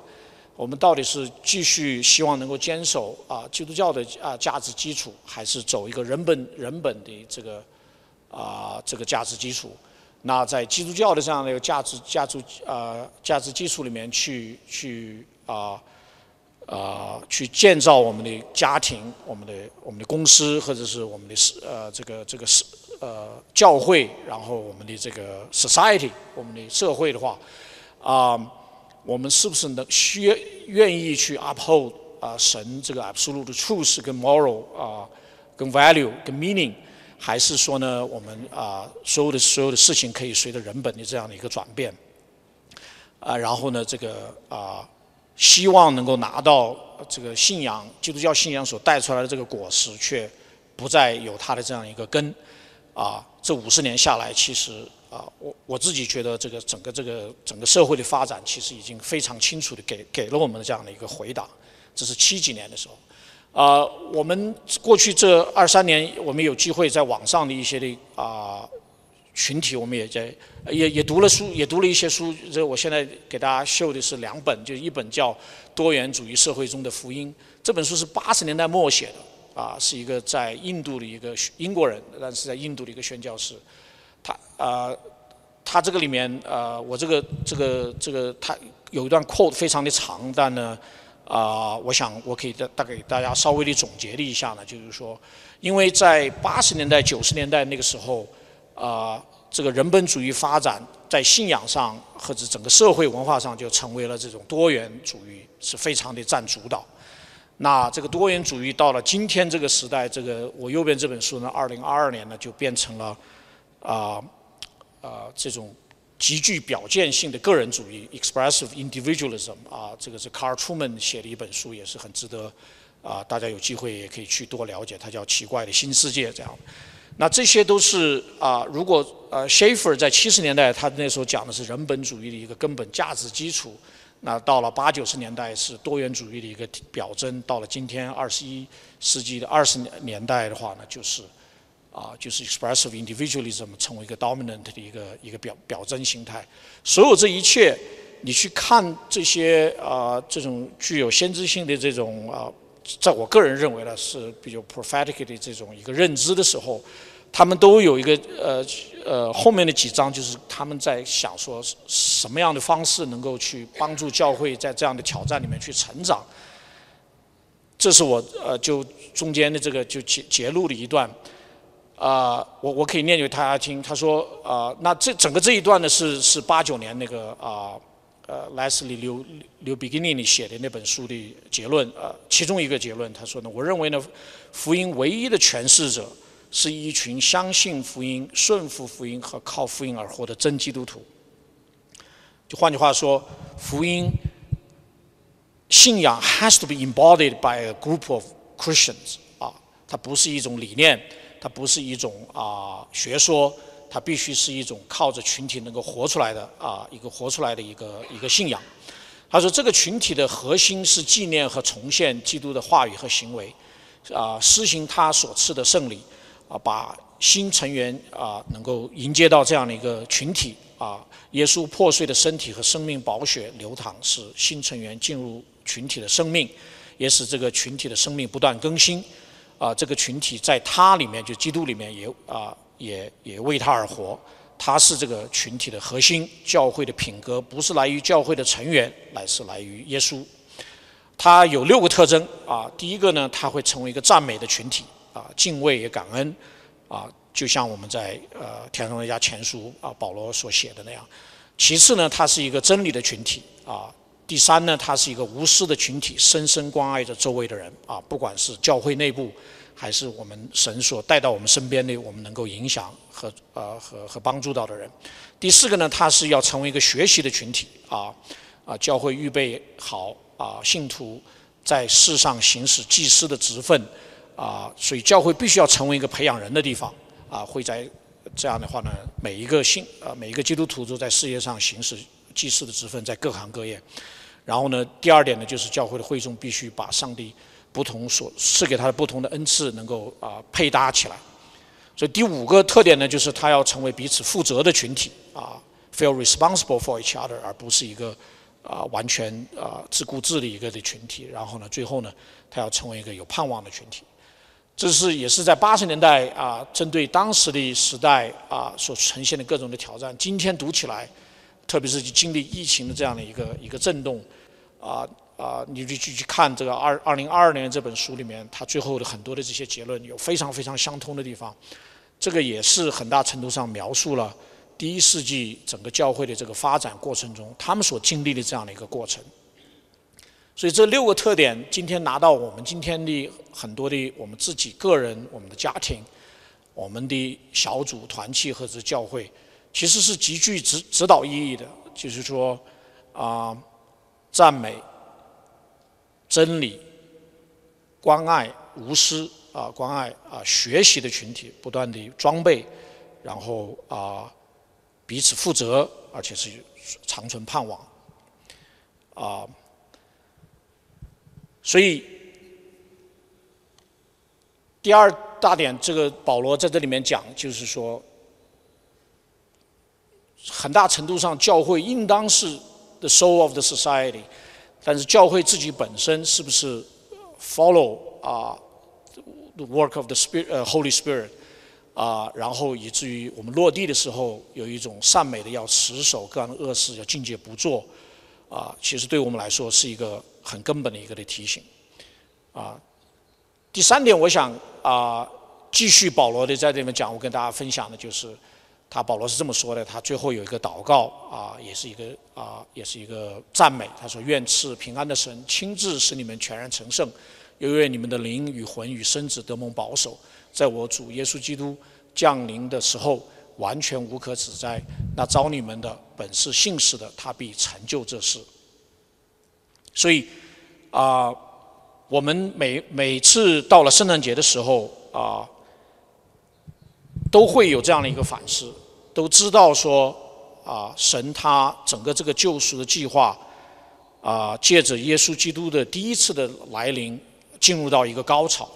我们到底是继续希望能够坚守啊基督教的啊价值基础，还是走一个人本人本的这个啊这个价值基础？那在基督教的这样的一个价值价值啊价值基础里面去去啊啊去建造我们的家庭、我们的我们的公司或者是我们的是呃这个这个是。呃，教会，然后我们的这个 society，我们的社会的话，啊，我们是不是能需愿意去 uphold 啊神这个 absolute truth 跟 moral 啊，跟 value 跟 meaning，还是说呢，我们啊所有的所有的事情可以随着人本的这样的一个转变，啊，然后呢，这个啊，希望能够拿到这个信仰基督教信仰所带出来的这个果实，却不再有它的这样一个根。啊，这五十年下来，其实啊，我我自己觉得这个整个这个整个社会的发展，其实已经非常清楚的给给了我们这样的一个回答。这是七几年的时候，啊，我们过去这二三年，我们有机会在网上的一些的啊群体，我们也在也也读了书，也读了一些书。这我现在给大家秀的是两本，就一本叫《多元主义社会中的福音》，这本书是八十年代末写的。啊，是一个在印度的一个英国人，但是在印度的一个宣教士。他啊，他这个里面啊，我这个这个这个，他有一段 quote 非常的长，但呢啊，我想我可以大大概大家稍微的总结了一下呢，就是说，因为在八十年代九十年代那个时候啊，这个人本主义发展在信仰上或者整个社会文化上就成为了这种多元主义是非常的占主导。那这个多元主义到了今天这个时代，这个我右边这本书呢，二零二二年呢就变成了啊啊这种极具表现性的个人主义 （expressive individualism） 啊，这个是 Carl Truman 写的一本书，也是很值得啊大家有机会也可以去多了解，它叫《奇怪的新世界》这样。那这些都是啊，如果呃 Schaeffer 在七十年代他那时候讲的是人本主义的一个根本价值基础。那到了八九十年代是多元主义的一个表征，到了今天二十一世纪的二十年代的话呢，就是啊，就是 expressive individualism 成为一个 dominant 的一个一个表表征形态。所有这一切，你去看这些啊，这种具有先知性的这种啊，在我个人认为呢是比较 prophetic 的这种一个认知的时候。他们都有一个呃呃后面的几章，就是他们在想说什么样的方式能够去帮助教会在这样的挑战里面去成长。这是我呃就中间的这个就截截录了一段，啊我我可以念给大家听。他说啊那这整个这一段呢是是八九年那个啊呃 Leslie 刘刘 Beginning 写的那本书的结论呃其中一个结论他说呢我认为呢福音唯一的诠释者。是一群相信福音、顺服福音和靠福音而活的真基督徒。就换句话说，福音信仰 has to be embodied by a group of Christians 啊，它不是一种理念，它不是一种啊学说，它必须是一种靠着群体能够活出来的啊一个活出来的一个一个信仰。他说，这个群体的核心是纪念和重现基督的话语和行为，啊，施行他所赐的圣礼。啊，把新成员啊能够迎接到这样的一个群体啊，耶稣破碎的身体和生命宝血流淌，使新成员进入群体的生命，也使这个群体的生命不断更新。啊，这个群体在他里面，就基督里面也啊也也为他而活，他是这个群体的核心。教会的品格不是来于教会的成员，乃是来于耶稣。他有六个特征啊。第一个呢，他会成为一个赞美的群体啊，敬畏也感恩啊，就像我们在呃《天上的家前书》啊保罗所写的那样。其次呢，他是一个真理的群体啊。第三呢，它是一个无私的群体，深深关爱着周围的人啊，不管是教会内部，还是我们神所带到我们身边的，我们能够影响和呃和和帮助到的人。第四个呢，它是要成为一个学习的群体啊啊，教会预备好啊信徒在世上行使祭司的职分啊，所以教会必须要成为一个培养人的地方啊，会在这样的话呢，每一个信啊每一个基督徒都在世界上行使祭司的职分，在各行各业。然后呢，第二点呢，就是教会的会众必须把上帝不同所赐给他的不同的恩赐能够啊配搭起来。所以第五个特点呢，就是他要成为彼此负责的群体啊，feel responsible for each other，而不是一个啊完全啊自顾自的一个的群体。然后呢，最后呢，他要成为一个有盼望的群体。这是也是在八十年代啊，针对当时的时代啊所呈现的各种的挑战。今天读起来。特别是经历疫情的这样的一个一个震动，啊啊，你就去去看这个二二零二二年这本书里面，它最后的很多的这些结论有非常非常相通的地方，这个也是很大程度上描述了第一世纪整个教会的这个发展过程中他们所经历的这样的一个过程。所以这六个特点，今天拿到我们今天的很多的我们自己个人、我们的家庭、我们的小组团契或者教会。其实是极具指指导意义的，就是说，啊，赞美、真理、关爱、无私啊，关爱啊，学习的群体，不断的装备，然后啊，彼此负责，而且是长存盼望，啊，所以第二大点，这个保罗在这里面讲，就是说。很大程度上，教会应当是 the soul of the society，但是教会自己本身是不是 follow 啊 the work of the spirit 呃 Holy Spirit 啊，然后以至于我们落地的时候有一种善美的要持守，各样的恶事要境界不做啊，其实对我们来说是一个很根本的一个的提醒啊。第三点，我想啊继续保罗的在这里面讲，我跟大家分享的就是。他保罗是这么说的，他最后有一个祷告啊，也是一个啊，也是一个赞美。他说：“愿赐平安的神亲自使你们全然成圣，又愿你们的灵与魂与身子得蒙保守，在我主耶稣基督降临的时候完全无可指摘。那招你们的本是信实的，他必成就这事。”所以啊，我们每每次到了圣诞节的时候啊，都会有这样的一个反思。都知道说啊，神他整个这个救赎的计划啊，借着耶稣基督的第一次的来临，进入到一个高潮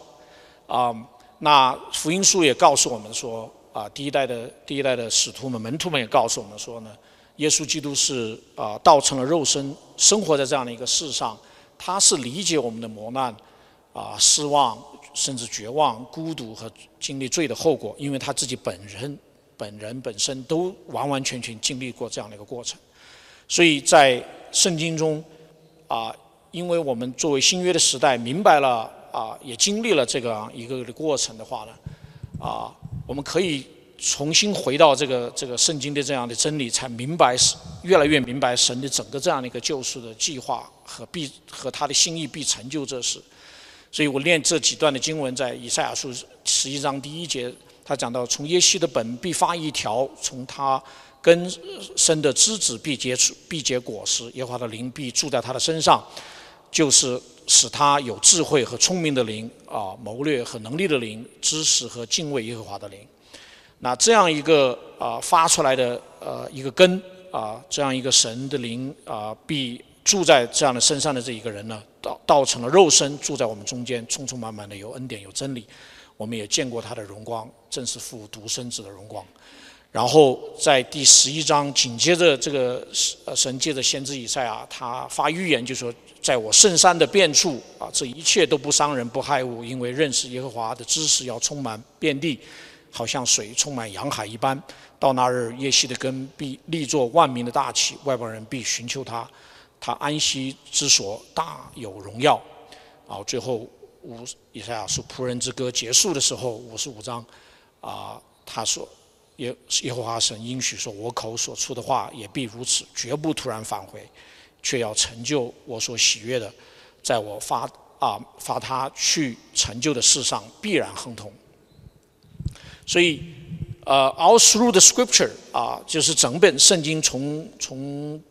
啊。那福音书也告诉我们说啊，第一代的第一代的使徒们、门徒们也告诉我们说呢，耶稣基督是啊，道成了肉身，生活在这样的一个世上，他是理解我们的磨难啊、失望，甚至绝望、孤独和经历罪的后果，因为他自己本人。本人本身都完完全全经历过这样的一个过程，所以在圣经中，啊，因为我们作为新约的时代明白了啊，也经历了这个一个的过程的话呢，啊，我们可以重新回到这个这个圣经的这样的真理，才明白越来越明白神的整个这样的一个救赎的计划和必和他的心意必成就这事。所以我念这几段的经文，在以赛亚书十一章第一节。他讲到，从耶西的本必发一条，从他根生的枝子必结出必结果实。耶和华的灵必住在他的身上，就是使他有智慧和聪明的灵啊，谋略和能力的灵，知识和敬畏耶和华的灵。那这样一个啊发出来的呃一个根啊，这样一个神的灵啊，必住在这样的身上的这一个人呢，道道成了肉身，住在我们中间，充充满满的有恩典有真理。我们也见过他的荣光，正是父独生子的荣光。然后在第十一章紧接着这个神借着先知以赛亚，他发预言就说：“在我圣山的遍处啊，这一切都不伤人不害物，因为认识耶和华的知识要充满遍地，好像水充满洋海一般。到那日，耶西的根必立作万民的大旗，外邦人必寻求他。他安息之所大有荣耀。啊，最后五以赛亚书仆人之歌结束的时候，五十五章，啊，他说耶耶和华神应许说，我口所出的话也必如此，绝不突然返回，却要成就我所喜悦的，在我发啊发他去成就的事上必然亨通。所以，呃，all through the scripture 啊，就是整本圣经从从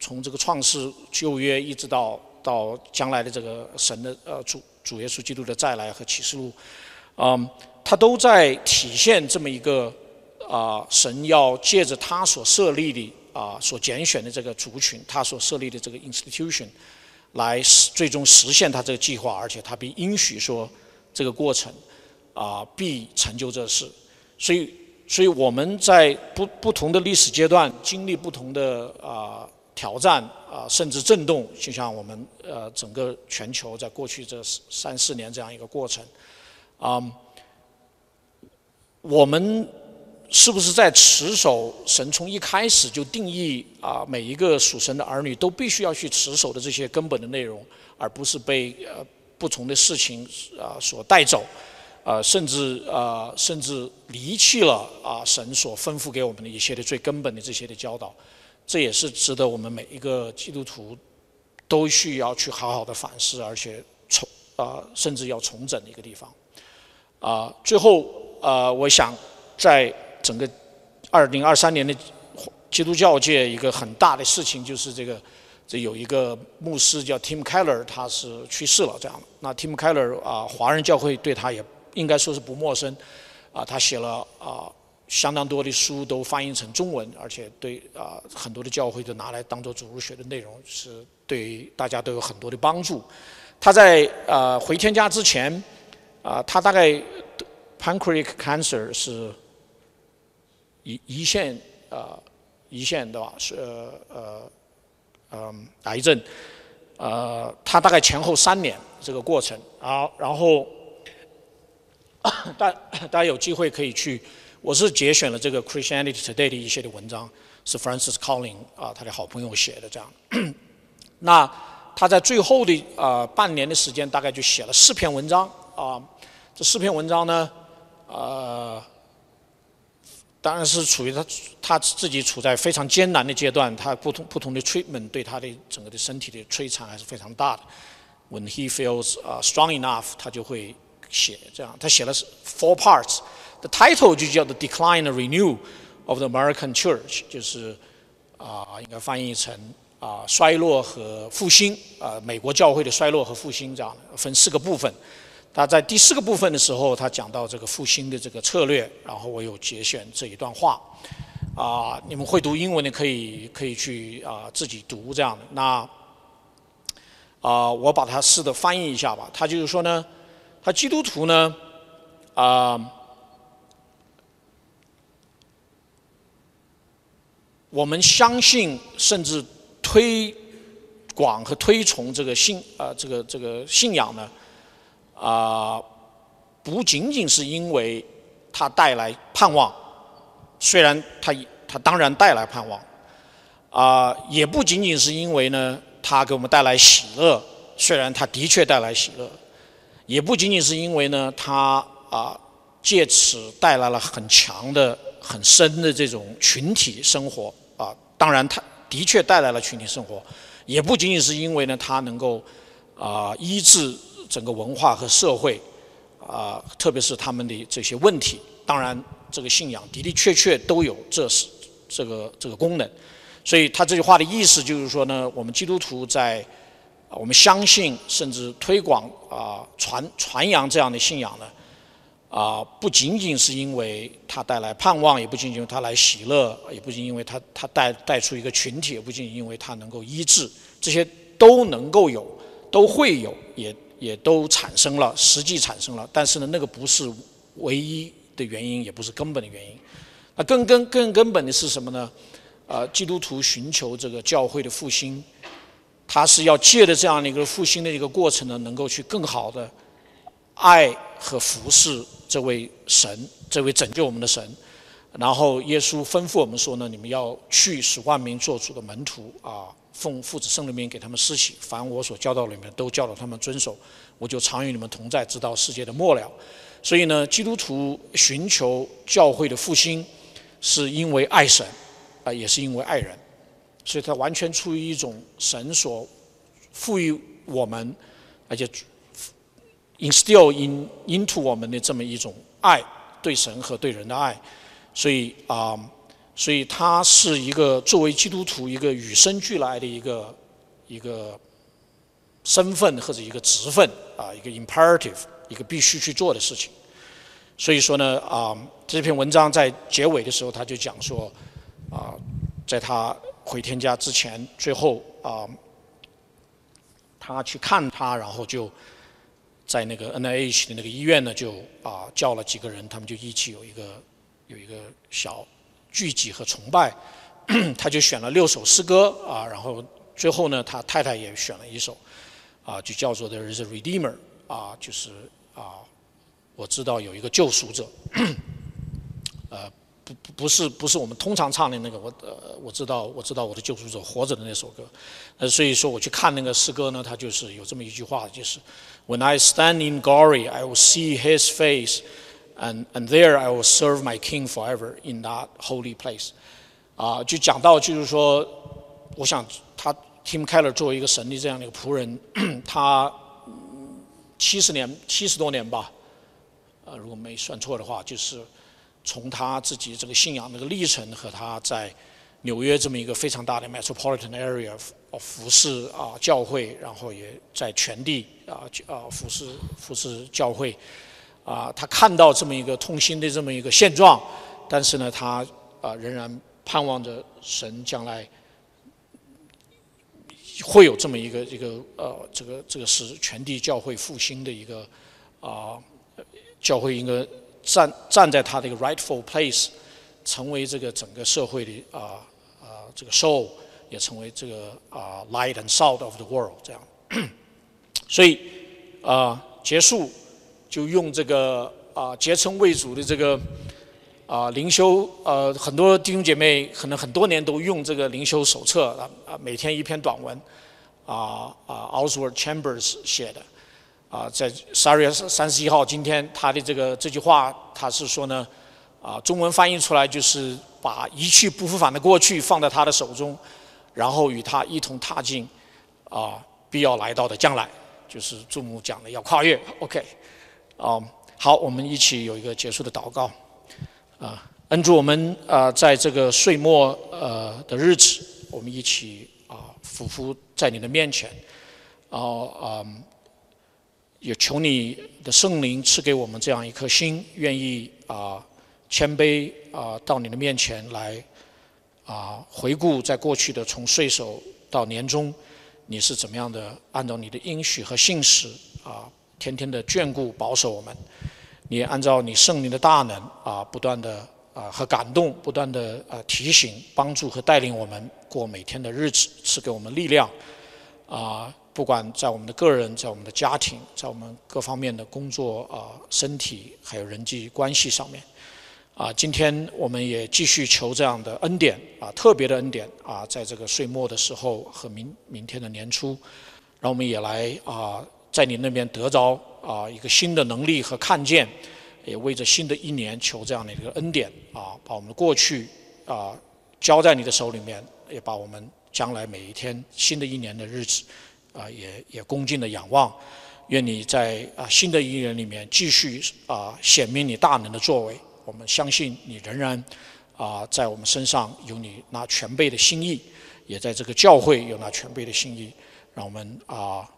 从这个创世旧约一直到。到将来的这个神的呃主主耶稣基督的再来和启示录，嗯，他都在体现这么一个啊，神要借着他所设立的啊所拣选的这个族群，他所设立的这个 institution，来最终实现他这个计划，而且他必应许说这个过程啊必成就这事，所以所以我们在不不同的历史阶段经历不同的啊。挑战啊，甚至震动，就像我们呃整个全球在过去这三四年这样一个过程，啊，我们是不是在持守神从一开始就定义啊每一个属神的儿女都必须要去持守的这些根本的内容，而不是被呃不同的事情啊所带走，啊甚至啊甚至离弃了啊神所吩咐给我们的一些的最根本的这些的教导。这也是值得我们每一个基督徒都需要去好好的反思，而且重啊，甚至要重整的一个地方。啊，最后啊，我想在整个二零二三年的基督教界，一个很大的事情就是这个，这有一个牧师叫 Tim Keller，他是去世了。这样，那 Tim Keller 啊，华人教会对他也应该说是不陌生。啊，他写了啊。相当多的书都翻译成中文，而且对啊很多的教会都拿来当做主入学的内容，是对大家都有很多的帮助。他在啊回天家之前啊，他大概 pancreatic cancer 是胰胰腺啊胰腺对吧？是呃嗯癌症，呃他大概前后三年这个过程啊，然后 大大家有机会可以去。我是节选了这个 Christianity Today 的一些的文章，是 Francis Collins 啊，他的好朋友写的这样。那他在最后的啊半年的时间，大概就写了四篇文章啊。这四篇文章呢，呃，当然是处于他他自己处在非常艰难的阶段，他不同不同的 treatment 对他的整个的身体的摧残还是非常大的。When he feels 啊 strong enough，他就会写这样。他写了是 four parts。的 title 就叫 The Decline and Renew of the American Church，就是啊，应该翻译成啊衰落和复兴啊，美国教会的衰落和复兴这样，分四个部分。他在第四个部分的时候，他讲到这个复兴的这个策略，然后我有节选这一段话啊，你们会读英文的可以可以去啊自己读这样的。那啊，我把它试着翻译一下吧。他就是说呢，他基督徒呢啊。我们相信，甚至推广和推崇这个信啊，这个这个信仰呢，啊，不仅仅是因为它带来盼望，虽然它它当然带来盼望，啊，也不仅仅是因为呢，它给我们带来喜乐，虽然它的确带来喜乐，也不仅仅是因为呢，它啊，借此带来了很强的、很深的这种群体生活。当然，它的确带来了群体生活，也不仅仅是因为呢，它能够啊医治整个文化和社会啊，特别是他们的这些问题。当然，这个信仰的的确确都有这是这个这个功能。所以他这句话的意思就是说呢，我们基督徒在我们相信甚至推广啊传传扬这样的信仰呢。啊，不仅仅是因为它带来盼望，也不仅仅因为它来喜乐，也不仅因为它它带带出一个群体，也不仅因为它能够医治，这些都能够有，都会有，也也都产生了，实际产生了。但是呢，那个不是唯一的原因，也不是根本的原因。那更根更根本的是什么呢？呃，基督徒寻求这个教会的复兴，他是要借着这样的一个复兴的一个过程呢，能够去更好的爱和服侍。这位神，这位拯救我们的神，然后耶稣吩咐我们说呢：你们要去使万民做主的门徒啊，奉父子圣灵名给他们施洗，凡我所教导里面都教导他们遵守，我就常与你们同在，直到世界的末了。所以呢，基督徒寻求教会的复兴，是因为爱神，啊，也是因为爱人，所以他完全出于一种神所赋予我们，而且 instill in into 我们的这么一种爱，对神和对人的爱，所以啊，所以他是一个作为基督徒一个与生俱来的一个一个身份或者一个职分啊，一个 imperative。一个必须去做的事情，所以说呢，啊，这篇文章在结尾的时候，他就讲说，啊，在他回天家之前，最后啊，他去看他，然后就在那个 N I H 的那个医院呢，就啊叫了几个人，他们就一起有一个有一个小聚集和崇拜，他就选了六首诗歌啊，然后最后呢，他太太也选了一首，啊，就叫做 There is a Redeemer。啊，就是啊，我知道有一个救赎者，呃，不不不是不是我们通常唱的那个，我呃我知道我知道我的救赎者活着的那首歌，呃，所以说我去看那个诗歌呢，它就是有这么一句话，就是 When I stand in Gory, I will see His face, and and there I will serve my King forever in that holy place。啊，就讲到就是说，我想他 Tim Keller 作为一个神的这样的一个仆人，他。七十年，七十多年吧，呃，如果没算错的话，就是从他自己这个信仰那个历程和他在纽约这么一个非常大的 metropolitan area 服侍啊教会，然后也在全地啊啊服侍服侍教会，啊，他看到这么一个痛心的这么一个现状，但是呢，他啊仍然盼望着神将来。会有这么一个一个呃，这个这个是全地教会复兴的一个啊，教会应该站站在他的一个 rightful place，成为这个整个社会的啊这个 soul，也成为这个啊 light and salt of the world 这样。所以啊结束就用这个啊结成为主的这个。啊，灵修呃，很多弟兄姐妹可能很多年都用这个灵修手册啊，啊，每天一篇短文，啊啊 o s w a r d Chambers 写的，啊，在十二月三十一号，今天他的这个这句话，他是说呢，啊，中文翻译出来就是把一去不复返的过去放在他的手中，然后与他一同踏进啊必要来到的将来，就是注目讲的要跨越，OK，啊，好，我们一起有一个结束的祷告。啊，恩主，我们啊，在这个岁末呃的日子，我们一起啊，匍匐在你的面前，然后啊，也求你的圣灵赐给我们这样一颗心，愿意啊，谦卑啊，到你的面前来啊，回顾在过去的从岁首到年终，你是怎么样的按照你的应许和信使啊，天天的眷顾保守我们。你按照你圣灵的大能啊，不断的啊和感动，不断的啊提醒、帮助和带领我们过每天的日子，赐给我们力量啊！不管在我们的个人、在我们的家庭、在我们各方面的工作啊、身体还有人际关系上面啊，今天我们也继续求这样的恩典啊，特别的恩典啊，在这个岁末的时候和明明天的年初，让我们也来啊。在你那边得着啊一个新的能力和看见，也为着新的一年求这样的一个恩典啊，把我们的过去啊交在你的手里面，也把我们将来每一天新的一年的日子啊也也恭敬的仰望，愿你在啊新的一年里面继续啊显明你大能的作为，我们相信你仍然啊在我们身上有你那全备的心意，也在这个教会有那全备的心意，让我们啊。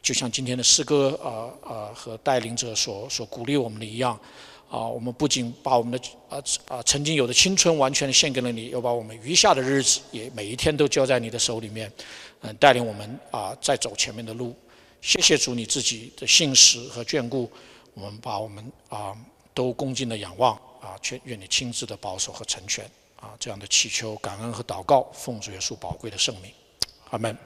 就像今天的诗歌啊啊和带领者所所鼓励我们的一样，啊，我们不仅把我们的啊啊曾经有的青春完全献给了你，又把我们余下的日子也每一天都交在你的手里面，嗯，带领我们啊再走前面的路。谢谢主你自己的信实和眷顾，我们把我们啊都恭敬的仰望啊，却愿你亲自的保守和成全啊，这样的祈求、感恩和祷告，奉主耶稣宝贵的圣名，阿门。